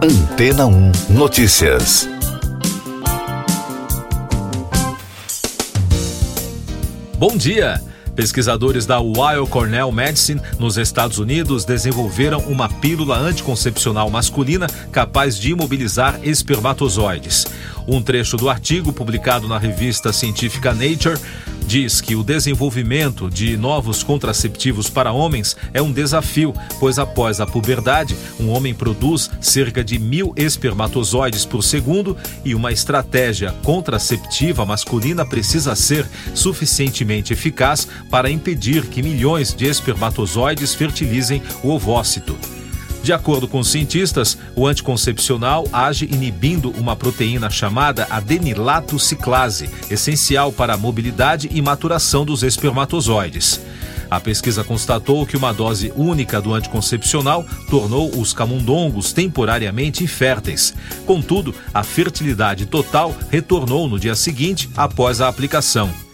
Antena 1 Notícias. Bom dia! Pesquisadores da Weill Cornell Medicine, nos Estados Unidos, desenvolveram uma pílula anticoncepcional masculina capaz de imobilizar espermatozoides. Um trecho do artigo, publicado na revista científica Nature, diz que o desenvolvimento de novos contraceptivos para homens é um desafio, pois após a puberdade, um homem produz cerca de mil espermatozoides por segundo e uma estratégia contraceptiva masculina precisa ser suficientemente eficaz para impedir que milhões de espermatozoides fertilizem o ovócito. De acordo com os cientistas, o anticoncepcional age inibindo uma proteína chamada adenilato ciclase, essencial para a mobilidade e maturação dos espermatozoides. A pesquisa constatou que uma dose única do anticoncepcional tornou os camundongos temporariamente inférteis. Contudo, a fertilidade total retornou no dia seguinte após a aplicação.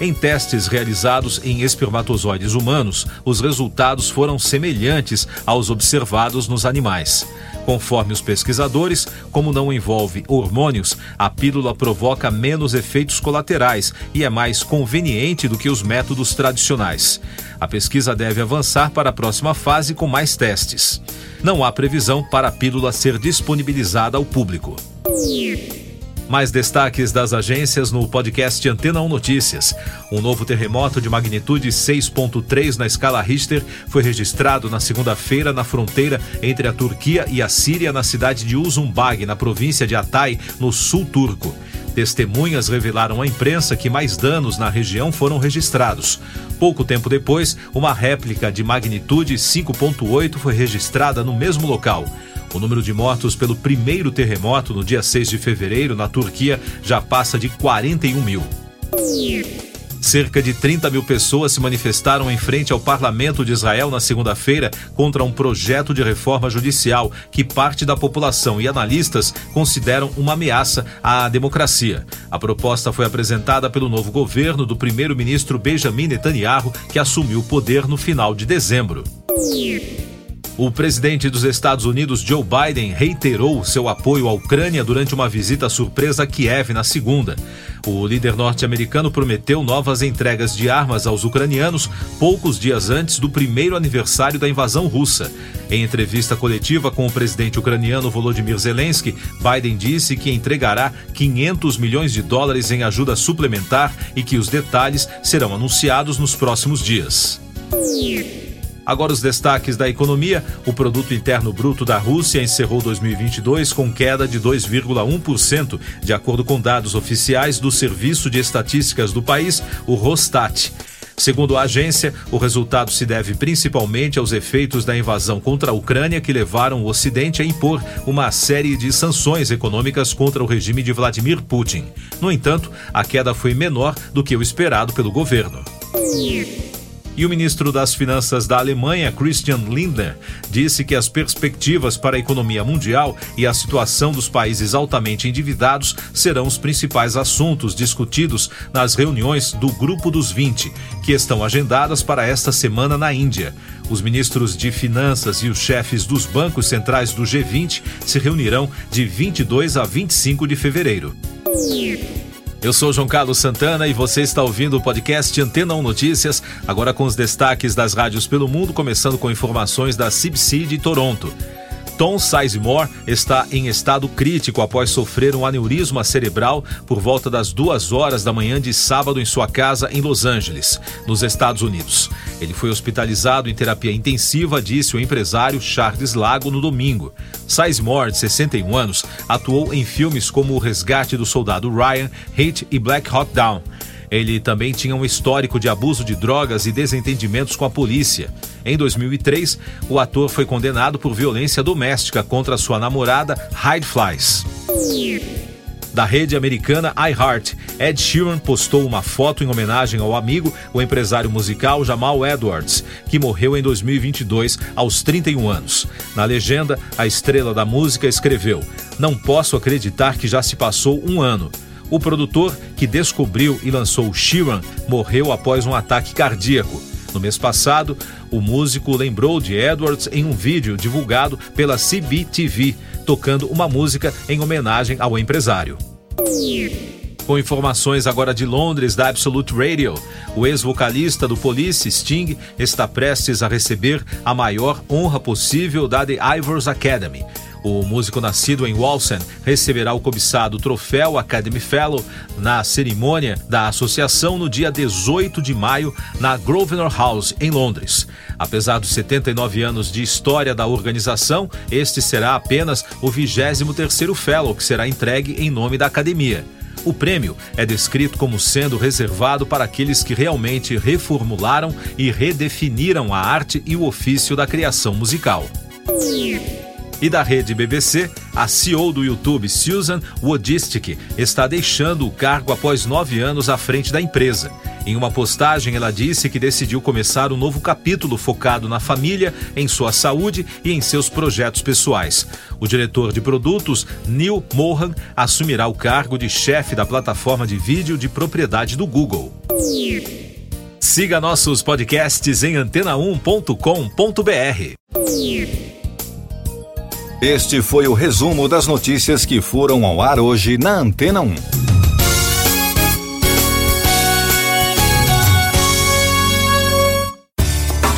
Em testes realizados em espermatozoides humanos, os resultados foram semelhantes aos observados nos animais. Conforme os pesquisadores, como não envolve hormônios, a pílula provoca menos efeitos colaterais e é mais conveniente do que os métodos tradicionais. A pesquisa deve avançar para a próxima fase com mais testes. Não há previsão para a pílula ser disponibilizada ao público. Mais destaques das agências no podcast Antena 1 Notícias. Um novo terremoto de magnitude 6.3 na escala Richter foi registrado na segunda-feira na fronteira entre a Turquia e a Síria, na cidade de Uzumbag, na província de Hatay, no sul turco. Testemunhas revelaram à imprensa que mais danos na região foram registrados. Pouco tempo depois, uma réplica de magnitude 5.8 foi registrada no mesmo local. O número de mortos pelo primeiro terremoto no dia 6 de fevereiro na Turquia já passa de 41 mil. Cerca de 30 mil pessoas se manifestaram em frente ao parlamento de Israel na segunda-feira contra um projeto de reforma judicial que parte da população e analistas consideram uma ameaça à democracia. A proposta foi apresentada pelo novo governo do primeiro-ministro Benjamin Netanyahu, que assumiu o poder no final de dezembro. O presidente dos Estados Unidos, Joe Biden, reiterou seu apoio à Ucrânia durante uma visita surpresa a Kiev na segunda. O líder norte-americano prometeu novas entregas de armas aos ucranianos poucos dias antes do primeiro aniversário da invasão russa. Em entrevista coletiva com o presidente ucraniano Volodymyr Zelensky, Biden disse que entregará 500 milhões de dólares em ajuda suplementar e que os detalhes serão anunciados nos próximos dias. Agora os destaques da economia. O produto interno bruto da Rússia encerrou 2022 com queda de 2,1%, de acordo com dados oficiais do Serviço de Estatísticas do país, o Rostat. Segundo a agência, o resultado se deve principalmente aos efeitos da invasão contra a Ucrânia que levaram o Ocidente a impor uma série de sanções econômicas contra o regime de Vladimir Putin. No entanto, a queda foi menor do que o esperado pelo governo. E o ministro das Finanças da Alemanha, Christian Lindner, disse que as perspectivas para a economia mundial e a situação dos países altamente endividados serão os principais assuntos discutidos nas reuniões do Grupo dos 20, que estão agendadas para esta semana na Índia. Os ministros de Finanças e os chefes dos bancos centrais do G20 se reunirão de 22 a 25 de fevereiro. Eu sou João Carlos Santana e você está ouvindo o podcast Antena 1 Notícias, agora com os destaques das rádios pelo mundo, começando com informações da CBC de Toronto. Tom Sizemore está em estado crítico após sofrer um aneurisma cerebral por volta das duas horas da manhã de sábado em sua casa em Los Angeles, nos Estados Unidos. Ele foi hospitalizado em terapia intensiva, disse o empresário Charles Lago no domingo. Sizemore, de 61 anos, atuou em filmes como O Resgate do Soldado Ryan, Hate e Black Hawk Down. Ele também tinha um histórico de abuso de drogas e desentendimentos com a polícia. Em 2003, o ator foi condenado por violência doméstica contra sua namorada Hyde Flies. Da rede americana iHeart, Ed Sheeran postou uma foto em homenagem ao amigo, o empresário musical Jamal Edwards, que morreu em 2022 aos 31 anos. Na legenda, a estrela da música escreveu: Não posso acreditar que já se passou um ano. O produtor que descobriu e lançou Sheeran morreu após um ataque cardíaco. No mês passado, o músico lembrou de Edwards em um vídeo divulgado pela CBTV, tocando uma música em homenagem ao empresário. Com informações agora de Londres, da Absolute Radio, o ex-vocalista do Police, Sting, está prestes a receber a maior honra possível da The Ivors Academy. O músico nascido em Walsen receberá o cobiçado troféu Academy Fellow na cerimônia da associação no dia 18 de maio na Grosvenor House, em Londres. Apesar dos 79 anos de história da organização, este será apenas o 23º Fellow que será entregue em nome da academia. O prêmio é descrito como sendo reservado para aqueles que realmente reformularam e redefiniram a arte e o ofício da criação musical. E da rede BBC, a CEO do YouTube, Susan Wojcicki, está deixando o cargo após nove anos à frente da empresa. Em uma postagem, ela disse que decidiu começar um novo capítulo focado na família, em sua saúde e em seus projetos pessoais. O diretor de produtos, Neil Mohan, assumirá o cargo de chefe da plataforma de vídeo de propriedade do Google. Siga nossos podcasts em antena1.com.br. Este foi o resumo das notícias que foram ao ar hoje na Antena 1.